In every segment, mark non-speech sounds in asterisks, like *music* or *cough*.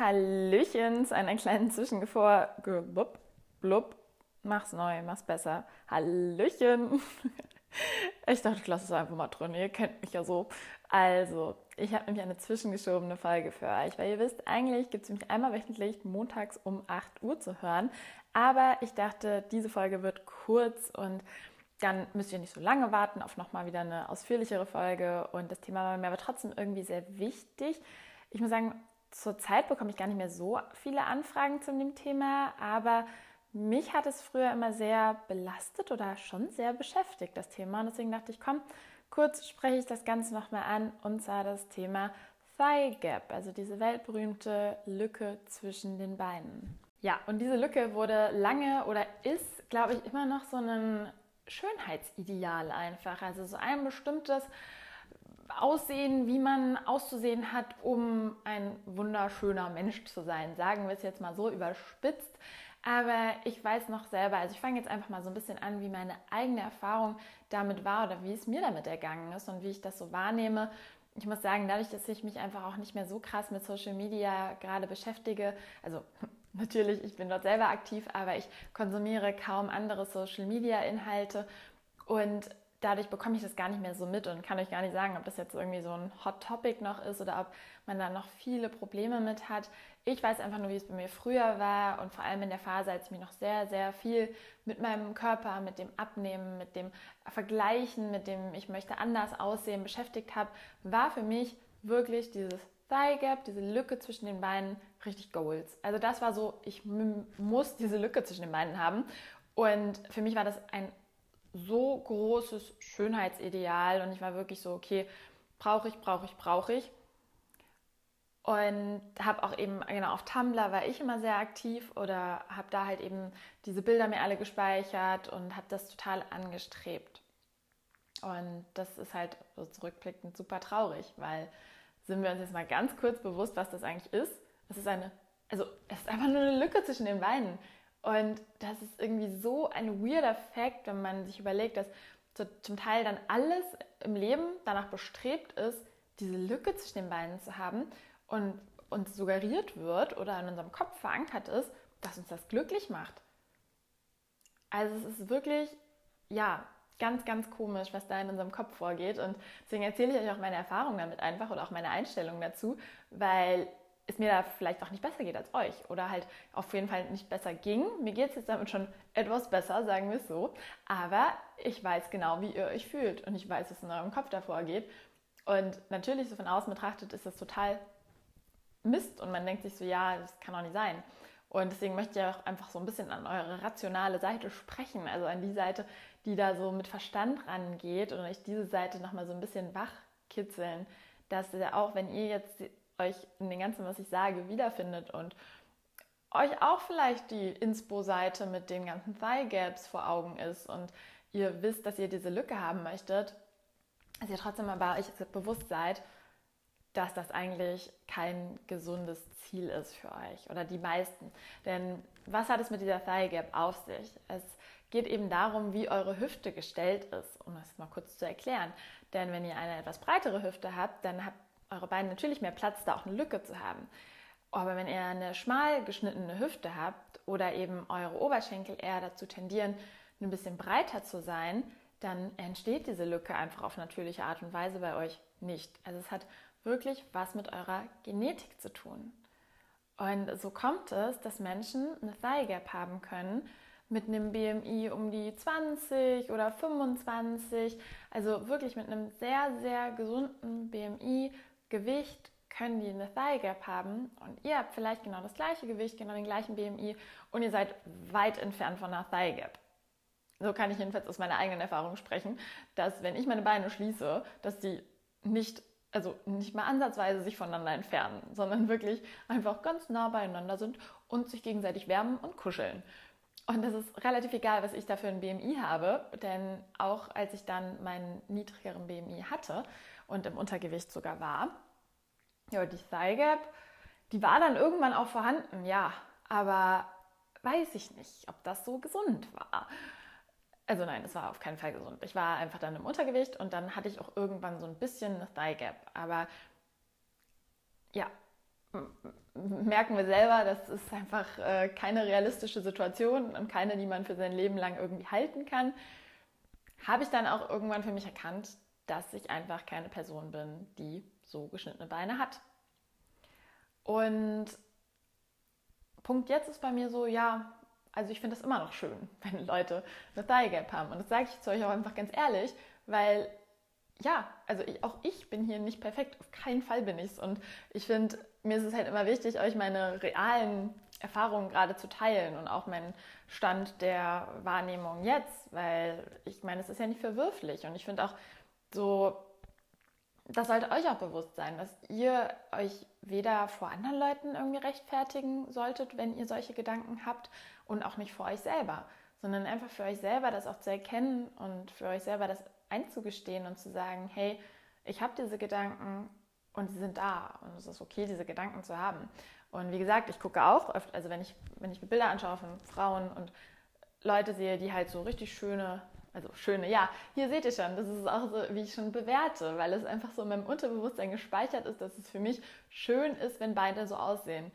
Hallöchen zu einer kleinen Zwischengevor. Blub, blub. Mach's neu, mach's besser. Hallöchen. *laughs* Ich dachte, ich lasse es einfach mal drin. Ihr kennt mich ja so. Also, ich habe nämlich eine zwischengeschobene Folge für euch, weil ihr wisst, eigentlich gibt es mich einmal wöchentlich montags um 8 Uhr zu hören. Aber ich dachte, diese Folge wird kurz und dann müsst ihr nicht so lange warten auf nochmal wieder eine ausführlichere Folge. Und das Thema war mir aber trotzdem irgendwie sehr wichtig. Ich muss sagen, zurzeit bekomme ich gar nicht mehr so viele Anfragen zu dem Thema, aber mich hat es früher immer sehr belastet oder schon sehr beschäftigt, das Thema. Und deswegen dachte ich, komm, kurz spreche ich das Ganze nochmal an und zwar das Thema Thigh Gap, also diese weltberühmte Lücke zwischen den Beinen. Ja, und diese Lücke wurde lange oder ist, glaube ich, immer noch so ein Schönheitsideal einfach. Also so ein bestimmtes Aussehen, wie man auszusehen hat, um ein wunderschöner Mensch zu sein. Sagen wir es jetzt mal so überspitzt. Aber ich weiß noch selber, also ich fange jetzt einfach mal so ein bisschen an, wie meine eigene Erfahrung damit war oder wie es mir damit ergangen ist und wie ich das so wahrnehme. Ich muss sagen, dadurch, dass ich mich einfach auch nicht mehr so krass mit Social Media gerade beschäftige, also *laughs* natürlich, ich bin dort selber aktiv, aber ich konsumiere kaum andere Social Media Inhalte und dadurch bekomme ich das gar nicht mehr so mit und kann euch gar nicht sagen, ob das jetzt irgendwie so ein Hot Topic noch ist oder ob man da noch viele Probleme mit hat. Ich weiß einfach nur, wie es bei mir früher war und vor allem in der Phase, als ich mich noch sehr, sehr viel mit meinem Körper, mit dem Abnehmen, mit dem Vergleichen, mit dem ich möchte anders aussehen beschäftigt habe, war für mich wirklich dieses Thigh Gap, diese Lücke zwischen den Beinen, richtig Goals. Also das war so, ich muss diese Lücke zwischen den Beinen haben. Und für mich war das ein so großes Schönheitsideal und ich war wirklich so, okay, brauche ich, brauche ich, brauche ich. Und habe auch eben, genau, auf Tumblr war ich immer sehr aktiv oder habe da halt eben diese Bilder mir alle gespeichert und habe das total angestrebt. Und das ist halt so zurückblickend super traurig, weil sind wir uns jetzt mal ganz kurz bewusst, was das eigentlich ist. Es ist eine, also es ist einfach nur eine Lücke zwischen den Beinen. Und das ist irgendwie so ein weirder Fact, wenn man sich überlegt, dass zum Teil dann alles im Leben danach bestrebt ist, diese Lücke zwischen den Beinen zu haben und uns suggeriert wird oder in unserem Kopf verankert ist, dass uns das glücklich macht. Also es ist wirklich, ja, ganz, ganz komisch, was da in unserem Kopf vorgeht. Und deswegen erzähle ich euch auch meine Erfahrungen damit einfach oder auch meine Einstellung dazu, weil es mir da vielleicht auch nicht besser geht als euch oder halt auf jeden Fall nicht besser ging. Mir geht es jetzt damit schon etwas besser, sagen wir es so. Aber ich weiß genau, wie ihr euch fühlt und ich weiß, was in eurem Kopf davor geht. Und natürlich, so von außen betrachtet, ist das total Mist und man denkt sich so, ja, das kann doch nicht sein. Und deswegen möchte ich auch einfach so ein bisschen an eure rationale Seite sprechen, also an die Seite, die da so mit Verstand rangeht und euch diese Seite nochmal so ein bisschen wachkitzeln, dass ihr auch, wenn ihr jetzt euch in dem Ganzen, was ich sage, wiederfindet und euch auch vielleicht die Inspo-Seite mit den ganzen Thigh Gaps vor Augen ist und ihr wisst, dass ihr diese Lücke haben möchtet, dass ihr trotzdem aber euch bewusst seid, dass das eigentlich kein gesundes Ziel ist für euch oder die meisten. Denn was hat es mit dieser Thigh Gap auf sich? Es geht eben darum, wie eure Hüfte gestellt ist, um das mal kurz zu erklären. Denn wenn ihr eine etwas breitere Hüfte habt, dann habt eure Beine natürlich mehr Platz, da auch eine Lücke zu haben. Aber wenn ihr eine schmal geschnittene Hüfte habt oder eben eure Oberschenkel eher dazu tendieren, ein bisschen breiter zu sein, dann entsteht diese Lücke einfach auf natürliche Art und Weise bei euch nicht. Also es hat wirklich was mit eurer Genetik zu tun. Und so kommt es, dass Menschen eine Thigh Gap haben können mit einem BMI um die 20 oder 25, also wirklich mit einem sehr, sehr gesunden BMI, Gewicht können die eine Thigh Gap haben und ihr habt vielleicht genau das gleiche Gewicht, genau den gleichen BMI und ihr seid weit entfernt von einer Thigh Gap. So kann ich jedenfalls aus meiner eigenen Erfahrung sprechen, dass wenn ich meine Beine schließe, dass die nicht, also nicht mal ansatzweise sich voneinander entfernen, sondern wirklich einfach ganz nah beieinander sind und sich gegenseitig wärmen und kuscheln. Und das ist relativ egal, was ich da für ein BMI habe, denn auch als ich dann meinen niedrigeren BMI hatte und im Untergewicht sogar war. Ja, die Thigh Gap, die war dann irgendwann auch vorhanden, ja, aber weiß ich nicht, ob das so gesund war. Also nein, es war auf keinen Fall gesund. Ich war einfach dann im Untergewicht und dann hatte ich auch irgendwann so ein bisschen eine Thigh Gap. Aber ja, merken wir selber, das ist einfach äh, keine realistische Situation und keine, die man für sein Leben lang irgendwie halten kann, habe ich dann auch irgendwann für mich erkannt, dass ich einfach keine Person bin, die so geschnittene Beine hat. Und Punkt jetzt ist bei mir so, ja, also ich finde es immer noch schön, *laughs* wenn Leute eine Thigh Gap haben. Und das sage ich zu euch auch einfach ganz ehrlich, weil ja, also ich, auch ich bin hier nicht perfekt, auf keinen Fall bin ich es. Und ich finde, mir ist es halt immer wichtig, euch meine realen Erfahrungen gerade zu teilen und auch meinen Stand der Wahrnehmung jetzt, weil ich meine, es ist ja nicht verwürflich. Und ich finde auch so, das sollte euch auch bewusst sein, dass ihr euch weder vor anderen Leuten irgendwie rechtfertigen solltet, wenn ihr solche Gedanken habt und auch nicht vor euch selber, sondern einfach für euch selber das auch zu erkennen und für euch selber das einzugestehen und zu sagen, hey, ich habe diese Gedanken und sie sind da und es ist okay, diese Gedanken zu haben. Und wie gesagt, ich gucke auch oft, also wenn ich, wenn ich mir Bilder anschaue von Frauen und Leute sehe, die halt so richtig schöne, also schöne, ja, hier seht ihr schon, das ist auch so, wie ich schon bewerte, weil es einfach so in meinem Unterbewusstsein gespeichert ist, dass es für mich schön ist, wenn beide so aussehen.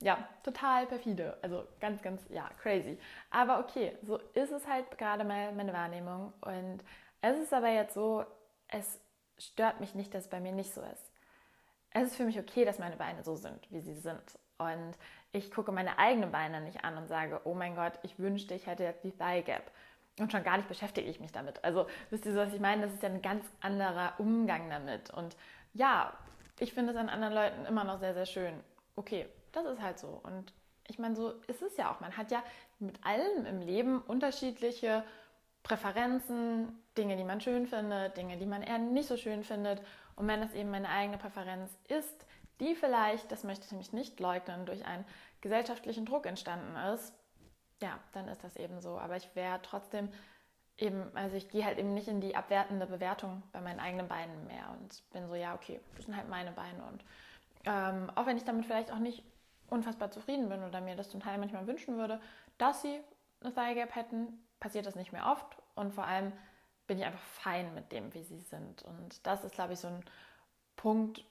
Ja, total perfide, also ganz, ganz, ja, crazy. Aber okay, so ist es halt gerade mal meine Wahrnehmung und es ist aber jetzt so, es stört mich nicht, dass es bei mir nicht so ist. Es ist für mich okay, dass meine Beine so sind, wie sie sind. Und ich gucke meine eigenen Beine nicht an und sage, oh mein Gott, ich wünschte, ich hätte jetzt die Thigh Gap. Und schon gar nicht beschäftige ich mich damit. Also wisst ihr, was ich meine? Das ist ja ein ganz anderer Umgang damit. Und ja, ich finde es an anderen Leuten immer noch sehr, sehr schön. Okay, das ist halt so. Und ich meine, so ist es ja auch. Man hat ja mit allem im Leben unterschiedliche Präferenzen, Dinge, die man schön findet, Dinge, die man eher nicht so schön findet. Und wenn das eben meine eigene Präferenz ist, die vielleicht, das möchte ich nämlich nicht leugnen, durch einen gesellschaftlichen Druck entstanden ist, ja, dann ist das eben so. Aber ich wäre trotzdem eben, also ich gehe halt eben nicht in die abwertende Bewertung bei meinen eigenen Beinen mehr und bin so, ja, okay, das sind halt meine Beine. Und ähm, auch wenn ich damit vielleicht auch nicht unfassbar zufrieden bin oder mir das zum Teil manchmal wünschen würde, dass sie eine Thigh Gap hätten, passiert das nicht mehr oft und vor allem bin ich einfach fein mit dem, wie sie sind. Und das ist, glaube ich, so ein Punkt,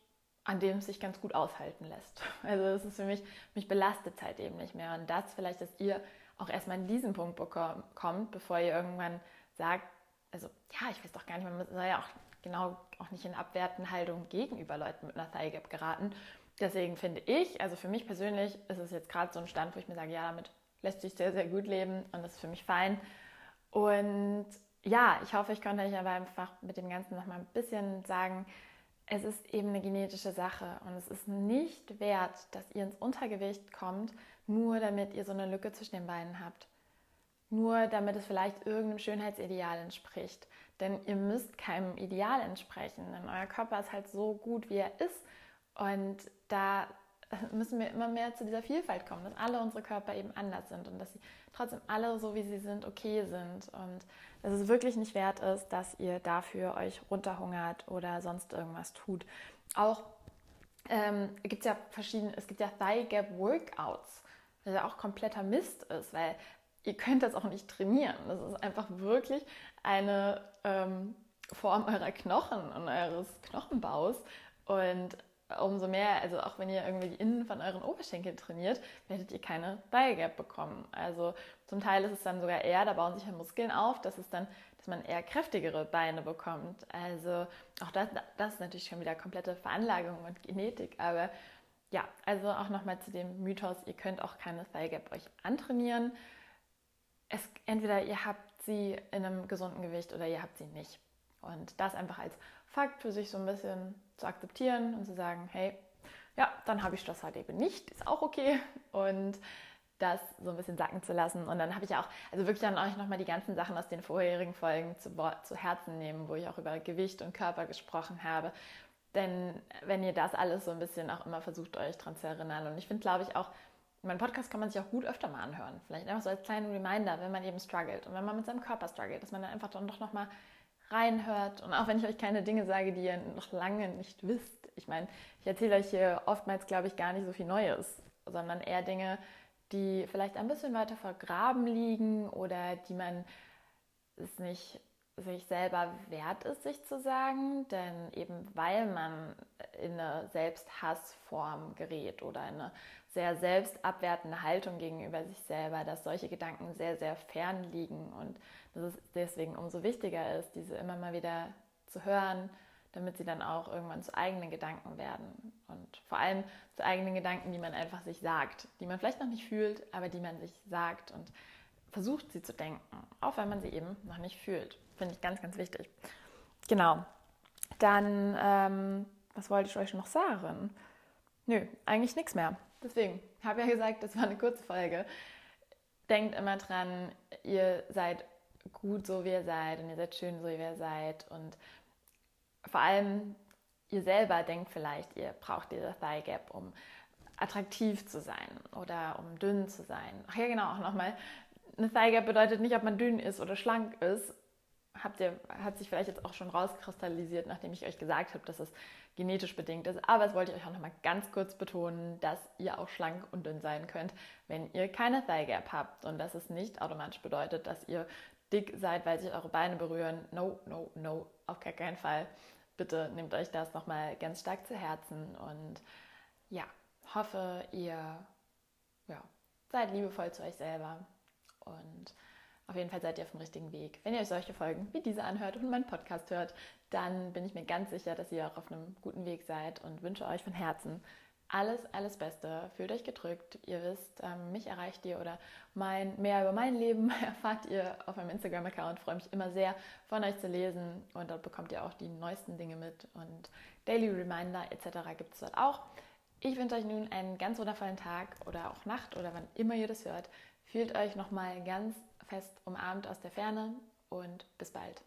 an dem es sich ganz gut aushalten lässt. *laughs* Also es ist für mich, mich belastet es halt eben nicht mehr. Und das vielleicht, dass ihr auch erstmal in diesen Punkt kommt, bevor ihr irgendwann sagt, also ja, ich weiß doch gar nicht, man soll ja auch genau auch nicht in abwertenden Haltung gegenüber Leuten mit einer Thigh Gap geraten. Deswegen finde ich, also für mich persönlich ist es jetzt gerade so ein Stand, wo ich mir sage, ja, damit lässt sich sehr, sehr gut leben und das ist für mich fein. Und ja, ich hoffe, ich konnte euch aber einfach mit dem Ganzen nochmal ein bisschen sagen, es ist eben eine genetische Sache und es ist nicht wert, dass ihr ins Untergewicht kommt, nur damit ihr so eine Lücke zwischen den Beinen habt. Nur damit es vielleicht irgendeinem Schönheitsideal entspricht. Denn ihr müsst keinem Ideal entsprechen, denn euer Körper ist halt so gut, wie er ist. Und da müssen wir immer mehr zu dieser Vielfalt kommen, dass alle unsere Körper eben anders sind und dass sie trotzdem alle so, wie sie sind, okay sind und dass es wirklich nicht wert ist, dass ihr dafür euch runterhungert oder sonst irgendwas tut. Auch ähm, gibt es ja verschiedene, es gibt ja Thigh Gap Workouts, was ja auch kompletter Mist ist, weil ihr könnt das auch nicht trainieren. Das ist einfach wirklich eine ähm, Form eurer Knochen und eures Knochenbaus und umso mehr, also auch wenn ihr irgendwie die Innen von euren Oberschenkeln trainiert, werdet ihr keine Thigh Gap bekommen. Also zum Teil ist es dann sogar eher, da bauen sich ja Muskeln auf, dass es dann, man eher kräftigere Beine bekommt. Also auch das, das ist natürlich schon wieder komplette Veranlagung und Genetik, aber ja, also auch nochmal zu dem Mythos, ihr könnt auch keine Thigh Gap euch antrainieren. Es, entweder ihr habt sie in einem gesunden Gewicht oder ihr habt sie nicht. Und das einfach als Fakt für sich so ein bisschen zu akzeptieren und zu sagen, hey, ja, dann habe ich das halt eben nicht, ist auch okay. Und das so ein bisschen sacken zu lassen. Und dann habe ich auch, also wirklich dann euch nochmal die ganzen Sachen aus den vorherigen Folgen zu, zu Herzen nehmen, wo ich auch über Gewicht und Körper gesprochen habe. Denn wenn ihr das alles so ein bisschen auch immer versucht, euch dran zu erinnern. Und ich finde, glaube ich, auch, meinen Podcast kann man sich auch gut öfter mal anhören. Vielleicht einfach so als kleinen Reminder, wenn man eben struggelt und wenn man mit seinem Körper struggelt, dass man dann einfach dann doch nochmal reinhört. Und auch wenn ich euch keine Dinge sage, die ihr noch lange nicht wisst. Ich meine, ich erzähle euch hier oftmals, glaube ich, gar nicht so viel Neues, sondern eher Dinge, die vielleicht ein bisschen weiter vergraben liegen oder die man es nicht sich selber wert ist, sich zu sagen, denn eben weil man in eine Selbsthassform gerät oder in eine sehr selbstabwertende Haltung gegenüber sich selber, dass solche Gedanken sehr, sehr fern liegen und dass es deswegen umso wichtiger ist, diese immer mal wieder zu hören, damit sie dann auch irgendwann zu eigenen Gedanken werden. Und vor allem zu eigenen Gedanken, die man einfach sich sagt, die man vielleicht noch nicht fühlt, aber die man sich sagt und versucht sie zu denken, auch wenn man sie eben noch nicht fühlt. Finde ich ganz, ganz wichtig. Genau. Dann, ähm, was wollte ich euch noch sagen? Nö, eigentlich nichts mehr. Deswegen, habe ja gesagt, das war eine kurze Folge. Denkt immer dran, ihr seid gut so, wie ihr seid und ihr seid schön so, wie ihr seid. Und vor allem, ihr selber denkt vielleicht, ihr braucht diese Thigh Gap, um attraktiv zu sein oder um dünn zu sein. Ach ja, genau, auch nochmal. Eine Thigh Gap bedeutet nicht, ob man dünn ist oder schlank ist, habt ihr, hat sich vielleicht jetzt auch schon rauskristallisiert, nachdem ich euch gesagt habe, dass es genetisch bedingt ist. Aber es wollte ich euch auch noch mal ganz kurz betonen, dass ihr auch schlank und dünn sein könnt, wenn ihr keine Thigh Gap habt und dass es nicht automatisch bedeutet, dass ihr dick seid, weil sich eure Beine berühren. No, no, no, auf gar keinen Fall. Bitte nehmt euch das noch mal ganz stark zu Herzen und ja, hoffe, ihr ja, seid liebevoll zu euch selber und auf jeden Fall seid ihr auf dem richtigen Weg. Wenn ihr euch solche Folgen wie diese anhört und meinen Podcast hört, dann bin ich mir ganz sicher, dass ihr auch auf einem guten Weg seid und wünsche euch von Herzen alles, alles Beste. Fühlt euch gedrückt. Ihr wisst, ähm, mich erreicht ihr oder mein, mehr über mein Leben *laughs* erfahrt ihr auf meinem Instagram-Account. Freue mich immer sehr, von euch zu lesen und dort bekommt ihr auch die neuesten Dinge mit und Daily Reminder etc. gibt es dort auch. Ich wünsche euch nun einen ganz wundervollen Tag oder auch Nacht oder wann immer ihr das hört. Fühlt euch nochmal ganz fest umarmt aus der Ferne und bis bald.